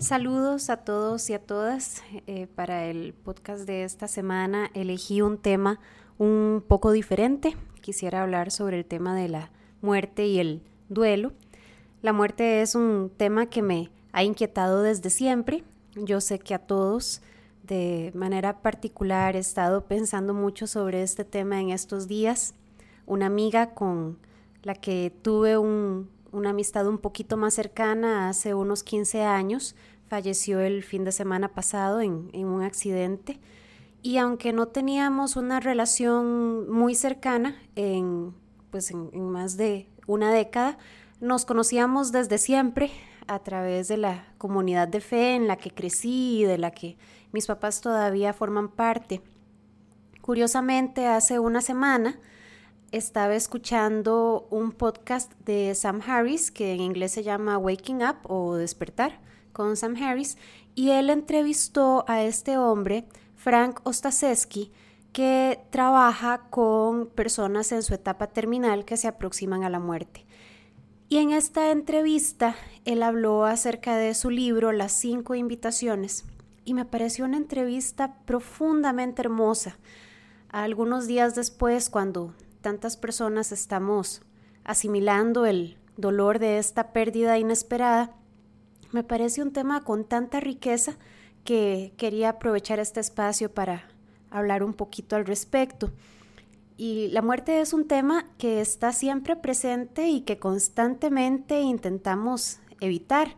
Saludos a todos y a todas. Eh, para el podcast de esta semana elegí un tema un poco diferente. Quisiera hablar sobre el tema de la muerte y el duelo. La muerte es un tema que me ha inquietado desde siempre. Yo sé que a todos de manera particular he estado pensando mucho sobre este tema en estos días. Una amiga con la que tuve un, una amistad un poquito más cercana hace unos 15 años. Falleció el fin de semana pasado en, un accidente y aunque no teníamos una relación muy cercana en, pues en, más de una década, nos conocíamos desde siempre a través de la comunidad de fe en la que crecí y de la que mis papás todavía forman parte. Curiosamente, hace una semana estaba escuchando un podcast de Sam Harris, que en inglés se llama Waking Up o Despertar, con Sam Harris, y él entrevistó a este hombre, Frank Ostaseski, que trabaja con personas en su etapa terminal que se aproximan a la muerte. Y en esta entrevista él habló acerca de su libro Las cinco invitaciones y me pareció una entrevista profundamente hermosa. Algunos días después, cuando tantas personas estamos asimilando el dolor de esta pérdida inesperada, me parece un tema con tanta riqueza que quería aprovechar este espacio para hablar un poquito al respecto. Y la muerte es un tema que está siempre presente y que constantemente intentamos evitar.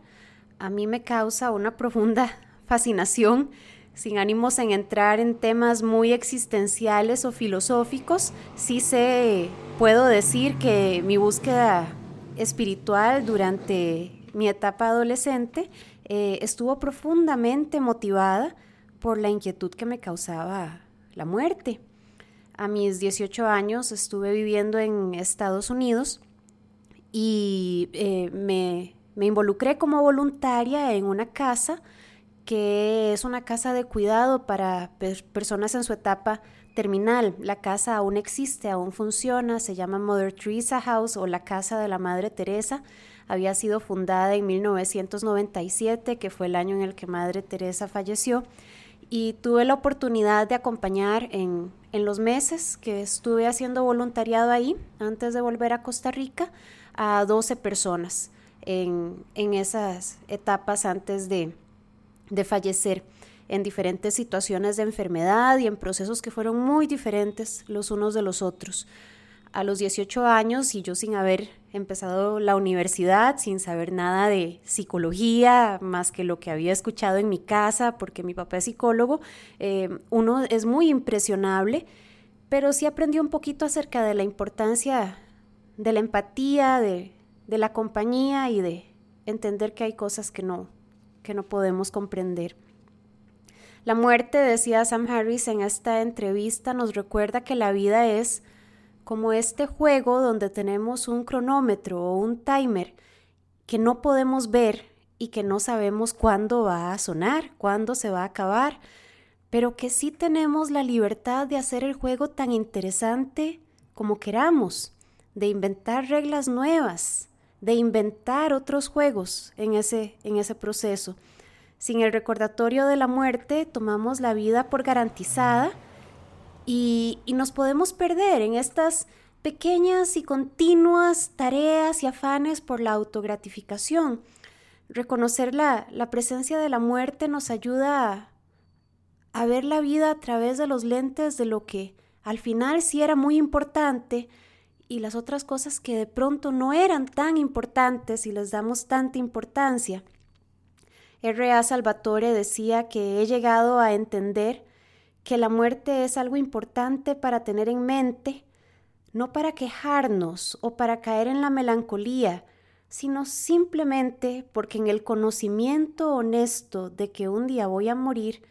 A mí me causa una profunda fascinación sin ánimos en entrar en temas muy existenciales o filosóficos, sí sé, puedo decir que mi búsqueda espiritual durante mi etapa adolescente eh, estuvo profundamente motivada por la inquietud que me causaba la muerte. A mis 18 años estuve viviendo en Estados Unidos y eh, me, me involucré como voluntaria en una casa que es una casa de cuidado para personas en su etapa terminal. La casa aún existe, aún funciona, se llama Mother Teresa House o la Casa de la Madre Teresa. Había sido fundada en 1997, que fue el año en el que Madre Teresa falleció, y tuve la oportunidad de acompañar en, en los meses que estuve haciendo voluntariado ahí, antes de volver a Costa Rica, a 12 personas en, en esas etapas antes de, de fallecer en diferentes situaciones de enfermedad y en procesos que fueron muy diferentes los unos de los otros. A los 18 años y yo sin haber empezado la universidad, sin saber nada de psicología, más que lo que había escuchado en mi casa, porque mi papá es psicólogo, eh, uno es muy impresionable, pero sí aprendió un poquito acerca de la importancia de la empatía, de, de la compañía y de entender que hay cosas que no, que no podemos comprender. La muerte, decía Sam Harris en esta entrevista, nos recuerda que la vida es como este juego donde tenemos un cronómetro o un timer que no podemos ver y que no sabemos cuándo va a sonar, cuándo se va a acabar, pero que sí tenemos la libertad de hacer el juego tan interesante como queramos, de inventar reglas nuevas, de inventar otros juegos en ese, en ese proceso. Sin el recordatorio de la muerte, tomamos la vida por garantizada y, y nos podemos perder en estas pequeñas y continuas tareas y afanes por la autogratificación. Reconocer la, la presencia de la muerte nos ayuda a, a ver la vida a través de los lentes de lo que al final sí era muy importante, y las otras cosas que de pronto no eran tan importantes y les damos tanta importancia. R.A. Salvatore decía que he llegado a entender que la muerte es algo importante para tener en mente, no para quejarnos o para caer en la melancolía, sino simplemente porque en el conocimiento honesto de que un día voy a morir,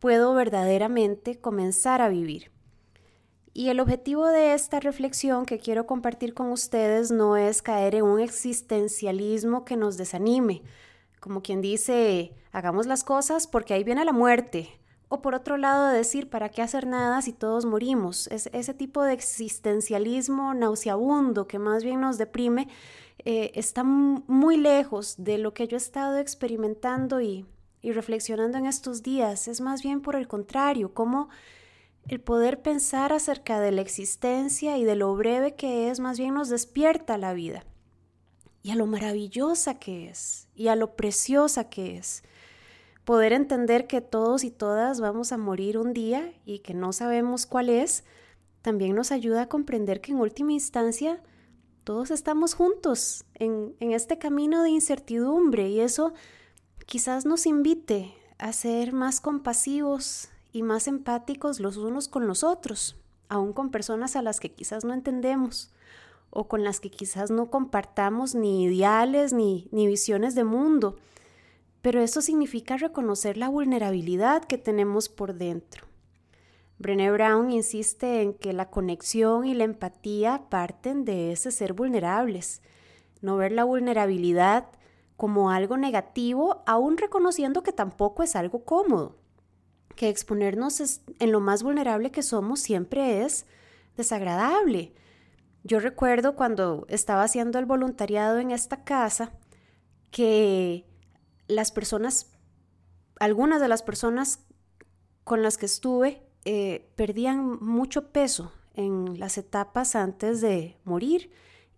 puedo verdaderamente comenzar a vivir. Y el objetivo de esta reflexión que quiero compartir con ustedes no es caer en un existencialismo que nos desanime, como quien dice, hagamos las cosas porque ahí viene la muerte. O por otro lado, decir, ¿para qué hacer nada si todos morimos? Es, ese tipo de existencialismo nauseabundo que más bien nos deprime eh, está muy lejos de lo que yo he estado experimentando y, y reflexionando en estos días es más bien por el contrario, como el poder pensar acerca de la existencia y de lo breve que es, más bien nos despierta la vida y a lo maravillosa que es y a lo preciosa que es. Poder entender que todos y todas vamos a morir un día y que no sabemos cuál es, también nos ayuda a comprender que en última instancia todos estamos juntos en, en este camino de incertidumbre y eso quizás nos invite a ser más compasivos y más empáticos los unos con los otros, aún con personas a las que quizás no entendemos o con las que quizás no compartamos ni ideales ni, ni visiones de mundo. Pero eso significa reconocer la vulnerabilidad que tenemos por dentro. Brené Brown insiste en que la conexión y la empatía parten de ese ser vulnerables, no ver la vulnerabilidad como algo negativo, aún reconociendo que tampoco es algo cómodo, que exponernos en lo más vulnerable que somos siempre es desagradable. Yo recuerdo cuando estaba haciendo el voluntariado en esta casa que las personas, algunas de las personas con las que estuve, eh, perdían mucho peso en las etapas antes de morir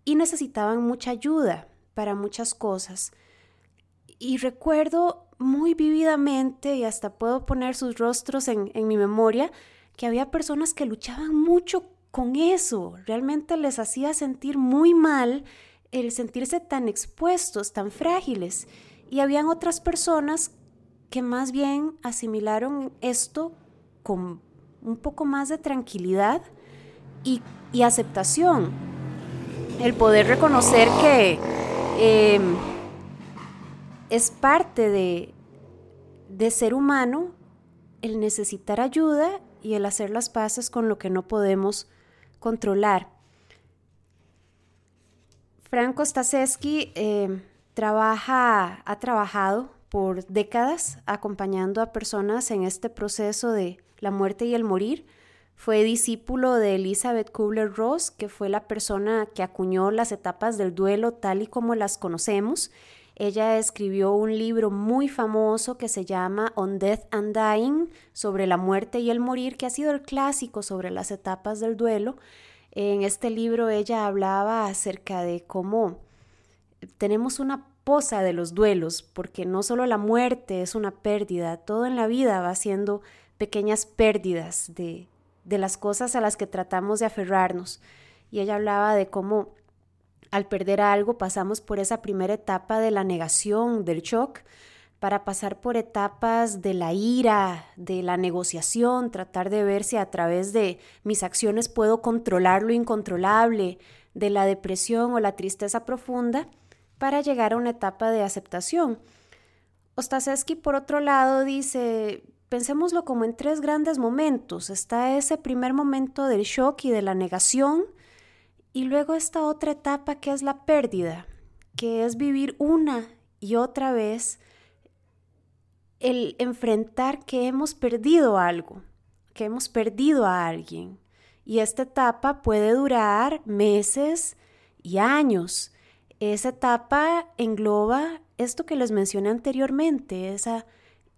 y necesitaban mucha ayuda para muchas cosas. Y recuerdo muy vividamente, y hasta puedo poner sus rostros en, mi memoria, que había personas que luchaban mucho con eso. Realmente les hacía sentir muy mal el sentirse tan expuestos, tan frágiles. Y habían otras personas que más bien asimilaron esto con un poco más de tranquilidad y, y aceptación. El poder reconocer que em, es parte de, de ser humano el necesitar ayuda y el hacer las paces con lo que no podemos controlar. Franco Stasewski em, trabaja, ha trabajado por décadas acompañando a personas en este proceso de la muerte y el morir. Fue discípulo de Elizabeth Kubler-Ross, que fue la persona que acuñó las etapas del duelo tal y como las conocemos. Ella escribió un libro muy famoso que se llama On Death and Dying, sobre la muerte y el morir, que ha sido el clásico sobre las etapas del duelo. En este libro ella hablaba acerca de cómo tenemos una posa de los duelos, porque no solo la muerte es una pérdida, todo en la vida va siendo pequeñas pérdidas de, de las cosas a las que tratamos de aferrarnos. Y ella hablaba de cómo al perder algo pasamos por esa primera etapa de la negación, del shock, para pasar por etapas de la ira, de la negociación, tratar de ver si a través de mis acciones puedo controlar lo incontrolable, de la depresión o la tristeza profunda, para llegar a una etapa de aceptación. Ostasevsky, por otro lado, dice, pensémoslo como en tres grandes momentos. Está ese primer momento del shock y de la negación, y luego esta otra etapa que es la pérdida, que es vivir una y otra vez el enfrentar que hemos perdido algo, que hemos perdido a alguien. Y esta etapa puede durar meses y años. Esa etapa engloba esto que les mencioné anteriormente, esa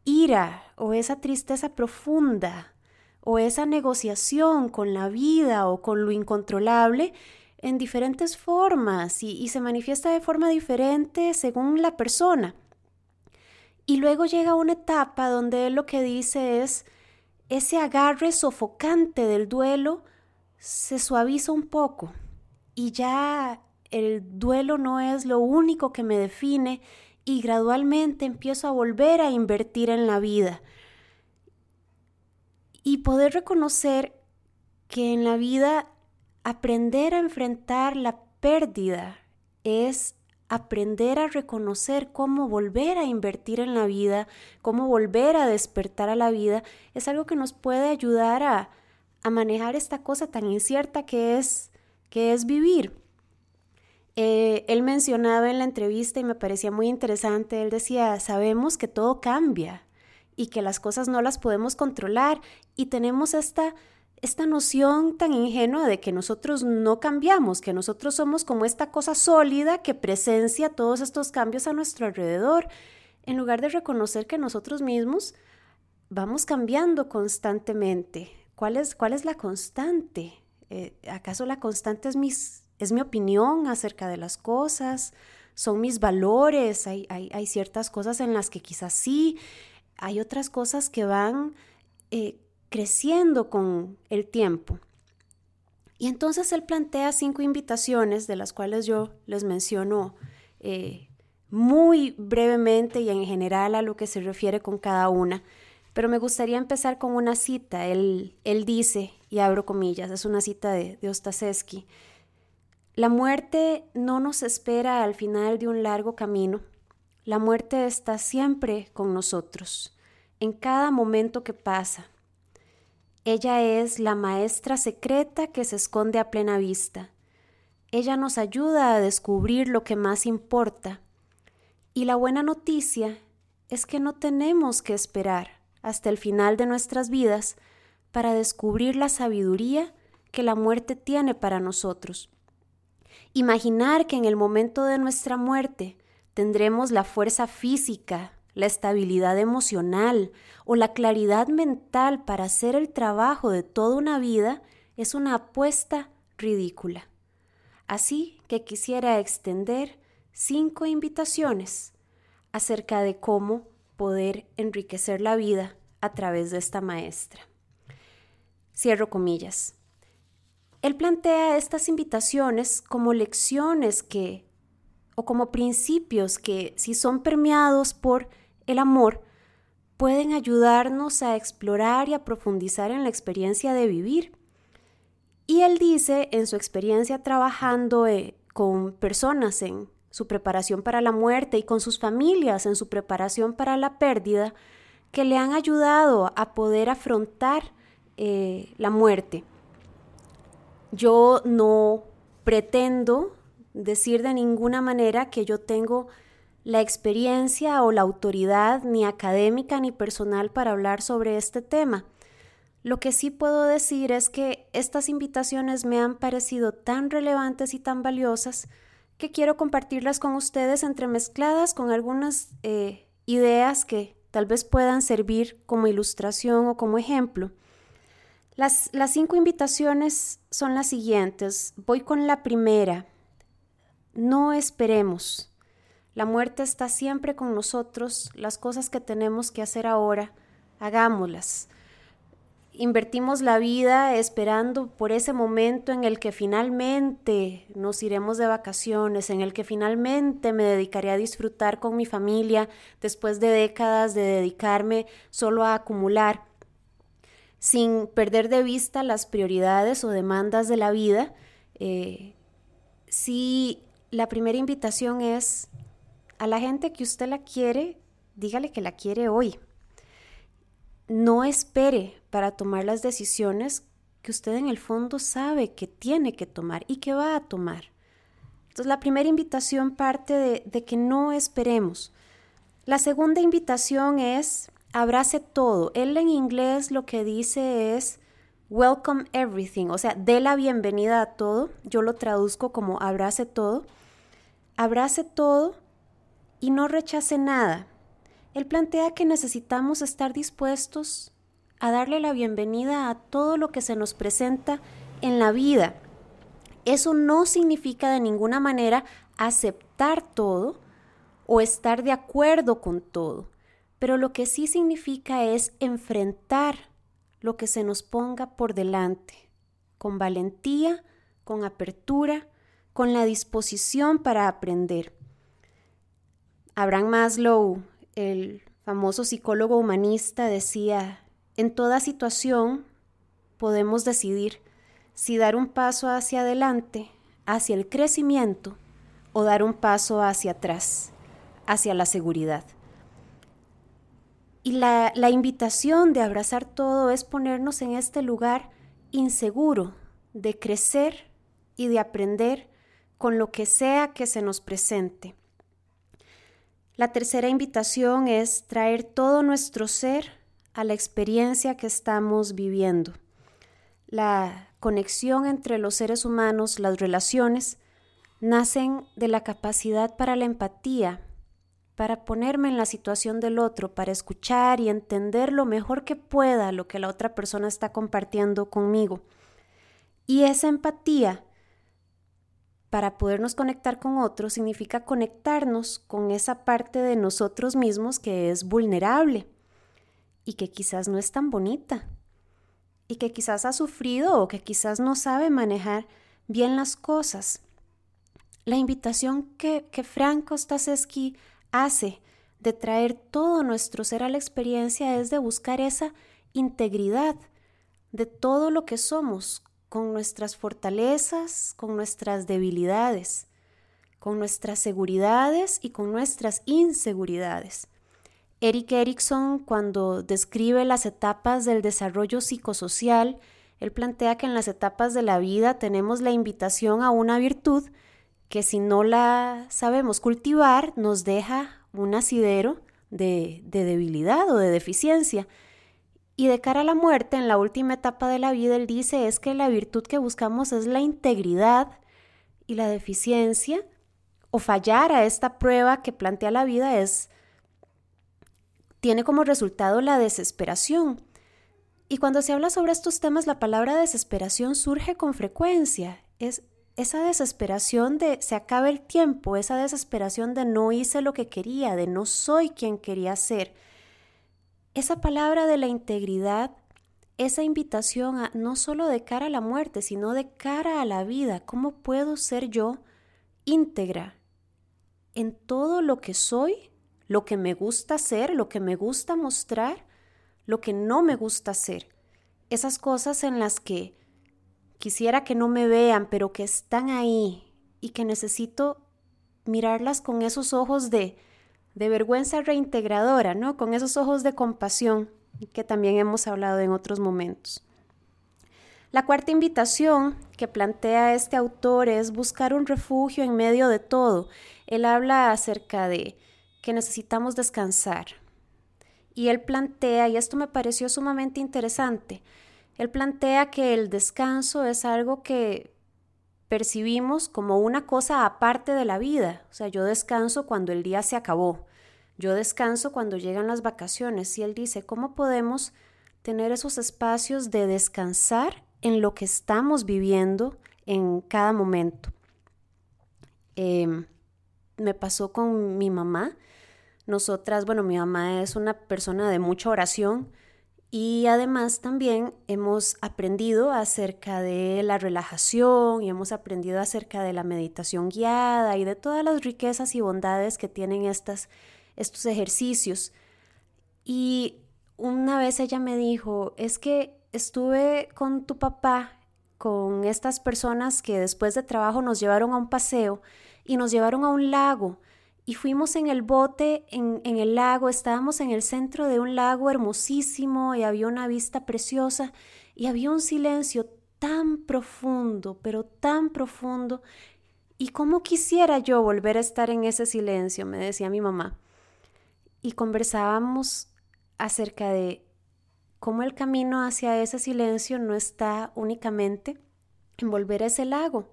ira o esa tristeza profunda o esa negociación con la vida o con lo incontrolable en diferentes formas y, se manifiesta de forma diferente según la persona. Y luego llega una etapa donde él lo que dice es, ese agarre sofocante del duelo se suaviza un poco y ya el duelo no es lo único que me define y gradualmente empiezo a volver a invertir en la vida. Y poder reconocer que en la vida aprender a enfrentar la pérdida es aprender a reconocer cómo volver a invertir en la vida, cómo volver a despertar a la vida, es algo que nos puede ayudar a, manejar esta cosa tan incierta que es, que es vivir. Eh, él mencionaba en la entrevista y me parecía muy interesante, él decía, sabemos que todo cambia y que las cosas no las podemos controlar y tenemos esta esta noción tan ingenua de que nosotros no cambiamos, que nosotros somos como esta cosa sólida que presencia todos estos cambios a nuestro alrededor. en lugar de reconocer que nosotros mismos vamos cambiando constantemente. ¿Cuál es, cuál es la constante? Eh, ¿Acaso la constante es, mis, es mi opinión acerca de las cosas? ¿Son mis valores? Hay, hay, ciertas cosas en las que quizás sí, hay otras cosas que van eh, creciendo con el tiempo. Y entonces él plantea cinco invitaciones, de las cuales yo les menciono eh, muy brevemente y en general a lo que se refiere con cada una. Pero me gustaría empezar con una cita. Él, él dice, y abro comillas, es una cita de, de la muerte no nos espera al final de un largo camino. La muerte está siempre con nosotros, en cada momento que pasa, ella es la maestra secreta que se esconde a plena vista. Ella nos ayuda a descubrir lo que más importa. Y la buena noticia es que no tenemos que esperar hasta el final de nuestras vidas para descubrir la sabiduría que la muerte tiene para nosotros. Imaginar que en el momento de nuestra muerte tendremos la fuerza física, la estabilidad emocional o la claridad mental para hacer el trabajo de toda una vida es una apuesta ridícula. Así que quisiera extender cinco invitaciones acerca de cómo poder enriquecer la vida a través de esta maestra. Cierro comillas. Él plantea estas invitaciones como lecciones que, o como principios que, si son permeados por el amor, pueden ayudarnos a explorar y a profundizar en la experiencia de vivir. Y él dice en su experiencia trabajando eh, con personas en su preparación para la muerte y con sus familias en su preparación para la pérdida, que le han ayudado a poder afrontar eh, la muerte. Yo no pretendo decir de ninguna manera que yo tengo la experiencia o la autoridad ni académica ni personal para hablar sobre este tema. Lo que sí puedo decir es que estas invitaciones me han parecido tan relevantes y tan valiosas que quiero compartirlas con ustedes entremezcladas con algunas eh, ideas que tal vez puedan servir como ilustración o como ejemplo. Las, las cinco invitaciones son las siguientes. Voy con la primera. No esperemos. La muerte está siempre con nosotros, las cosas que tenemos que hacer ahora, hagámoslas. Invertimos la vida esperando por ese momento en el que finalmente nos iremos de vacaciones, en el que finalmente me dedicaré a disfrutar con mi familia después de décadas de dedicarme solo a acumular, sin perder de vista las prioridades o demandas de la vida. Eh, si la primera invitación es a la gente que usted la quiere, dígale que la quiere hoy. No espere para tomar las decisiones que usted en el fondo sabe que tiene que tomar y que va a tomar. Entonces la primera invitación parte de, de que no esperemos. La segunda invitación es abrace todo. Él en inglés lo que dice es welcome everything, o sea, dé la bienvenida a todo. Yo lo traduzco como abrace todo. Abrace todo y no rechace nada. Él plantea que necesitamos estar dispuestos a darle la bienvenida a todo lo que se nos presenta en la vida. Eso no significa de ninguna manera aceptar todo o estar de acuerdo con todo, pero lo que sí significa es enfrentar lo que se nos ponga por delante, con valentía, con apertura, con la disposición para aprender. Abraham Maslow, el famoso psicólogo humanista, decía, en toda situación podemos decidir si dar un paso hacia adelante, hacia el crecimiento, o dar un paso hacia atrás, hacia la seguridad. Y la, la, invitación de abrazar todo es ponernos en este lugar inseguro de crecer y de aprender con lo que sea que se nos presente. La tercera invitación es traer todo nuestro ser a la experiencia que estamos viviendo. La conexión entre los seres humanos, las relaciones, nacen de la capacidad para la empatía, para ponerme en la situación del otro, para escuchar y entender lo mejor que pueda lo que la otra persona está compartiendo conmigo. Y esa empatía para podernos conectar con otros significa conectarnos con esa parte de nosotros mismos que es vulnerable y que quizás no es tan bonita y que quizás ha sufrido o que quizás no sabe manejar bien las cosas. La invitación que, Franco Stasesky hace de traer todo nuestro ser a la experiencia es de buscar esa integridad de todo lo que somos, con nuestras fortalezas, con nuestras debilidades, con nuestras seguridades y con nuestras inseguridades. Eric Erickson, cuando describe las etapas del desarrollo psicosocial, él plantea que en las etapas de la vida tenemos la invitación a una virtud que si no la sabemos cultivar nos deja un asidero de, debilidad o de deficiencia. Y de cara a la muerte, en la última etapa de la vida, él dice es que la virtud que buscamos es la integridad y la deficiencia o fallar a esta prueba que plantea la vida es tiene como resultado la desesperación. Y cuando se habla sobre estos temas, la palabra desesperación surge con frecuencia. Es esa desesperación de se acaba el tiempo, esa desesperación de no hice lo que quería, de no soy quien quería ser. Esa palabra de la integridad, esa invitación a no solo de cara a la muerte, sino de cara a la vida, ¿cómo puedo ser yo íntegra en todo lo que soy, lo que me gusta ser, lo que me gusta mostrar, lo que no me gusta ser? Esas cosas en las que quisiera que no me vean, pero que están ahí y que necesito mirarlas con esos ojos de, de vergüenza reintegradora, ¿no? Con esos ojos de compasión que también hemos hablado en otros momentos. La cuarta invitación que plantea este autor es buscar un refugio en medio de todo. Él habla acerca de que necesitamos descansar. Y él plantea, y esto me pareció sumamente interesante, él plantea que el descanso es algo que percibimos como una cosa aparte de la vida. O sea, yo descanso cuando el día se acabó. Yo descanso cuando llegan las vacaciones. Y él dice, ¿cómo podemos tener esos espacios de descansar en lo que estamos viviendo en cada momento? Em, me pasó con mi mamá. Nosotras, bueno, mi mamá es una persona de mucha oración y además también hemos aprendido acerca de la relajación y hemos aprendido acerca de la meditación guiada y de todas las riquezas y bondades que tienen estas, estos ejercicios. Y una vez ella me dijo, es que estuve con tu papá, con estas personas que después de trabajo nos llevaron a un paseo y nos llevaron a un lago y fuimos en el bote en, el lago, estábamos en el centro de un lago hermosísimo y había una vista preciosa y había un silencio tan profundo, pero tan profundo. Y cómo quisiera yo volver a estar en ese silencio, me decía mi mamá. Y conversábamos acerca de cómo el camino hacia ese silencio no está únicamente en volver a ese lago,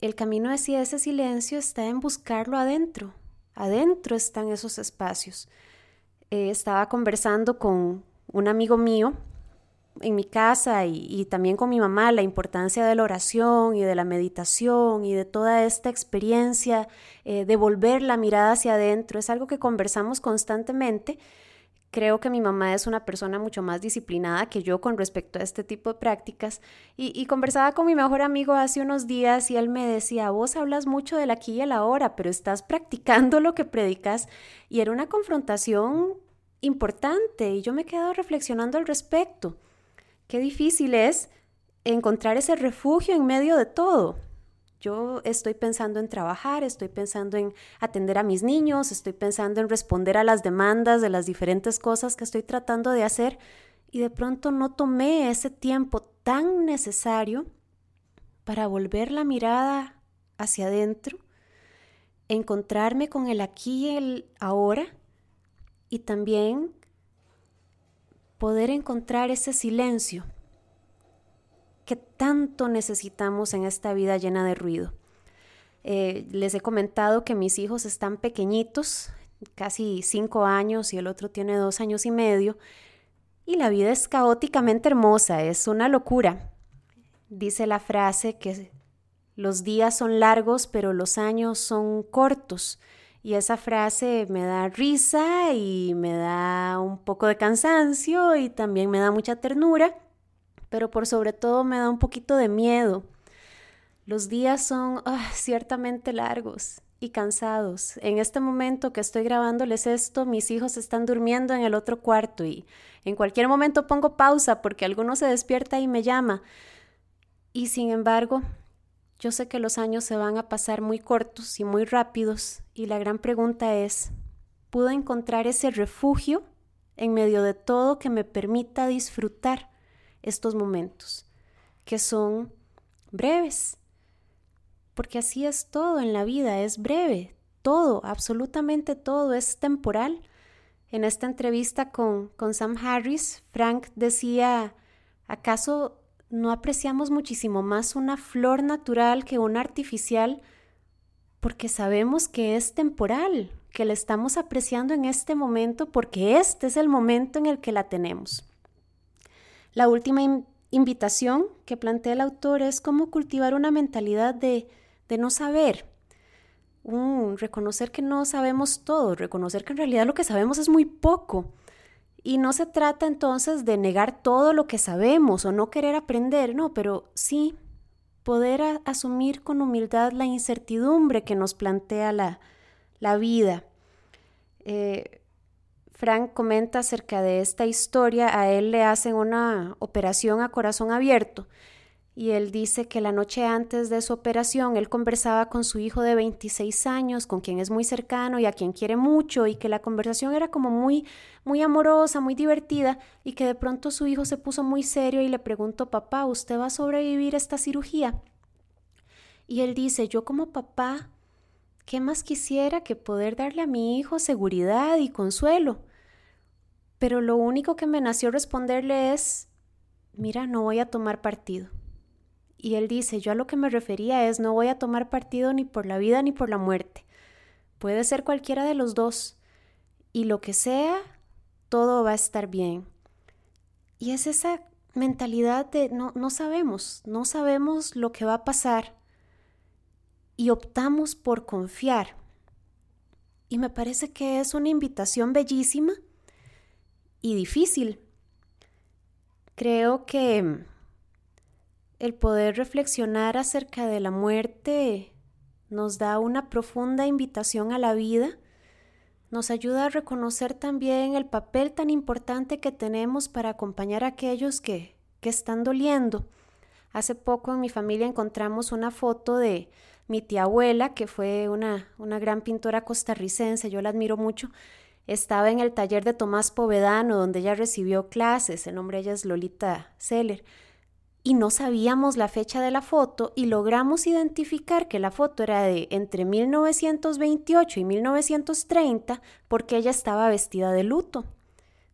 el camino hacia ese silencio está en buscarlo adentro. Adentro están esos espacios. Eh, estaba conversando con un amigo mío en mi casa y, también con mi mamá la importancia de la oración y de la meditación y de toda esta experiencia eh, de volver la mirada hacia adentro. Es algo que conversamos constantemente Creo que mi mamá es una persona mucho más disciplinada que yo con respecto a este tipo de prácticas y, conversaba con mi mejor amigo hace unos días y él me decía, vos hablas mucho del aquí y el ahora, pero estás practicando lo que predicas y era una confrontación importante y yo me he quedado reflexionando al respecto. Qué difícil es encontrar ese refugio en medio de todo. Yo estoy pensando en trabajar, estoy pensando en atender a mis niños, estoy pensando en responder a las demandas de las diferentes cosas que estoy tratando de hacer y de pronto no tomé ese tiempo tan necesario para volver la mirada hacia adentro, encontrarme con el aquí y el ahora y también poder encontrar ese silencio que tanto necesitamos en esta vida llena de ruido. Eh, les he comentado que mis hijos están pequeñitos, casi cinco años y el otro tiene dos años y medio. Y la vida es caóticamente hermosa, es una locura. Dice la frase que los días son largos, pero los años son cortos. Y esa frase me da risa y me da un poco de cansancio y también me da mucha ternura, pero por sobre todo me da un poquito de miedo. Los días son ah, ciertamente largos y cansados. En este momento que estoy grabándoles esto, mis hijos están durmiendo en el otro cuarto y en cualquier momento pongo pausa porque alguno se despierta y me llama. Y sin embargo, yo sé que los años se van a pasar muy cortos y muy rápidos y la gran pregunta es, ¿puedo encontrar ese refugio en medio de todo que me permita disfrutar estos momentos, que son breves? porque así es todo en la vida, es breve, todo, absolutamente todo es temporal. En esta entrevista con, con Sam Harris, Frank decía, ¿acaso no apreciamos muchísimo más una flor natural que una artificial? Porque sabemos que es temporal, que la estamos apreciando en este momento porque este es el momento en el que la tenemos. La última invitación que plantea el autor es cómo cultivar una mentalidad de de no saber. Reconocer que no sabemos todo, reconocer que en realidad lo que sabemos es muy poco. Y no se trata entonces de negar todo lo que sabemos o no querer aprender, no, pero sí poder asumir con humildad la incertidumbre que nos plantea la, la vida. Eh, Frank comenta acerca de esta historia, a él le hacen una operación a corazón abierto y él dice que la noche antes de su operación él conversaba con su hijo de 26 años, con quien es muy cercano y a quien quiere mucho, y que la conversación era como muy, muy amorosa, muy divertida, y que de pronto su hijo se puso muy serio y le preguntó, papá, ¿usted va a sobrevivir esta cirugía? Y él dice, yo como papá, ¿qué más quisiera que poder darle a mi hijo seguridad y consuelo? Pero lo único que me nació responderle es, mira, no voy a tomar partido. Y él dice, yo a lo que me refería es, no voy a tomar partido ni por la vida ni por la muerte. Puede ser cualquiera de los dos. Y lo que sea, todo va a estar bien. Y es esa mentalidad de no, no sabemos, no sabemos lo que va a pasar. Y optamos por confiar. Y me parece que es una invitación bellísima y difícil. Creo que el poder reflexionar acerca de la muerte nos da una profunda invitación a la vida, nos ayuda a reconocer también el papel tan importante que tenemos para acompañar a aquellos que, que están doliendo. Hace poco en mi familia encontramos una foto de mi tía abuela, que fue una, una gran pintora costarricense, yo la admiro mucho, estaba en el taller de Tomás Povedano, donde ella recibió clases, el nombre de ella es Lolita Seller y no sabíamos la fecha de la foto y logramos identificar que la foto era de entre 1928 y 1930 porque ella estaba vestida de luto,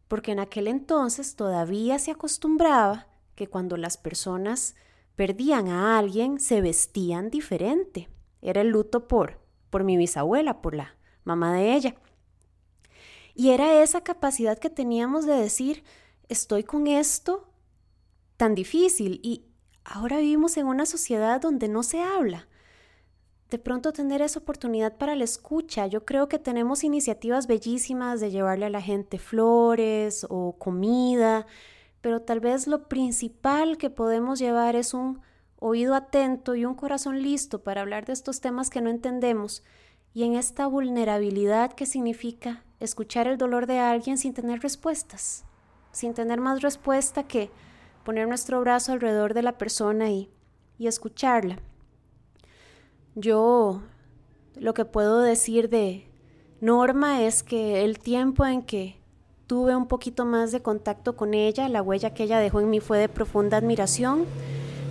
porque en aquel entonces todavía se acostumbraba que cuando las personas perdían a alguien se vestían diferente. Era el luto por por mi bisabuela, por la mamá de ella. Y era esa capacidad que teníamos de decir, estoy con esto tan difícil y ahora vivimos en una sociedad donde no se habla. De pronto tener esa oportunidad para la escucha, yo creo que tenemos iniciativas bellísimas de llevarle a la gente flores o comida, pero tal vez lo principal que podemos llevar es un oído atento y un corazón listo para hablar de estos temas que no entendemos y en esta vulnerabilidad que significa escuchar el dolor de alguien sin tener respuestas, sin tener más respuesta que poner nuestro brazo alrededor de la persona y, y escucharla. Yo lo que puedo decir de Norma es que el tiempo en que tuve un poquito más de contacto con ella, la huella que ella dejó en mí fue de profunda admiración.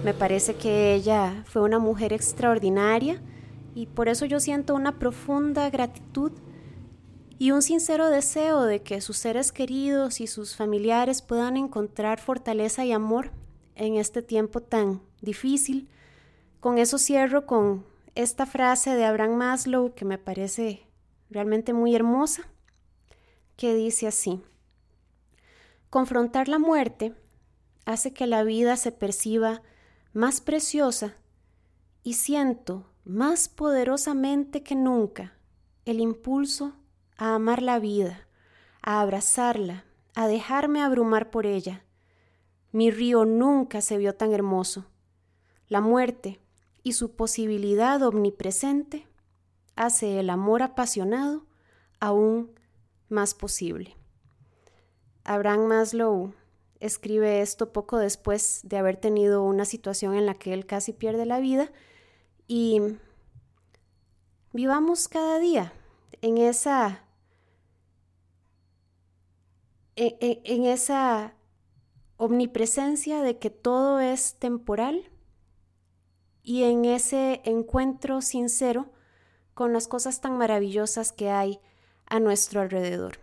Me parece que ella fue una mujer extraordinaria y por eso yo siento una profunda gratitud y un sincero deseo de que sus seres queridos y sus familiares puedan encontrar fortaleza y amor en este tiempo tan difícil. Con eso cierro con esta frase de Abraham Maslow que me parece realmente muy hermosa que dice así, confrontar la muerte hace que la vida se perciba más preciosa y siento más poderosamente que nunca el impulso a amar la vida, a abrazarla, a dejarme abrumar por ella. Mi río nunca se vio tan hermoso. La muerte y su posibilidad omnipresente hace el amor apasionado aún más posible. Abraham Maslow escribe esto poco después de haber tenido una situación en la que él casi pierde la vida y vivamos cada día en esa en, esa omnipresencia de que todo es temporal y en ese encuentro sincero con las cosas tan maravillosas que hay a nuestro alrededor.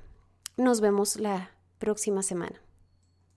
Nos vemos la próxima semana.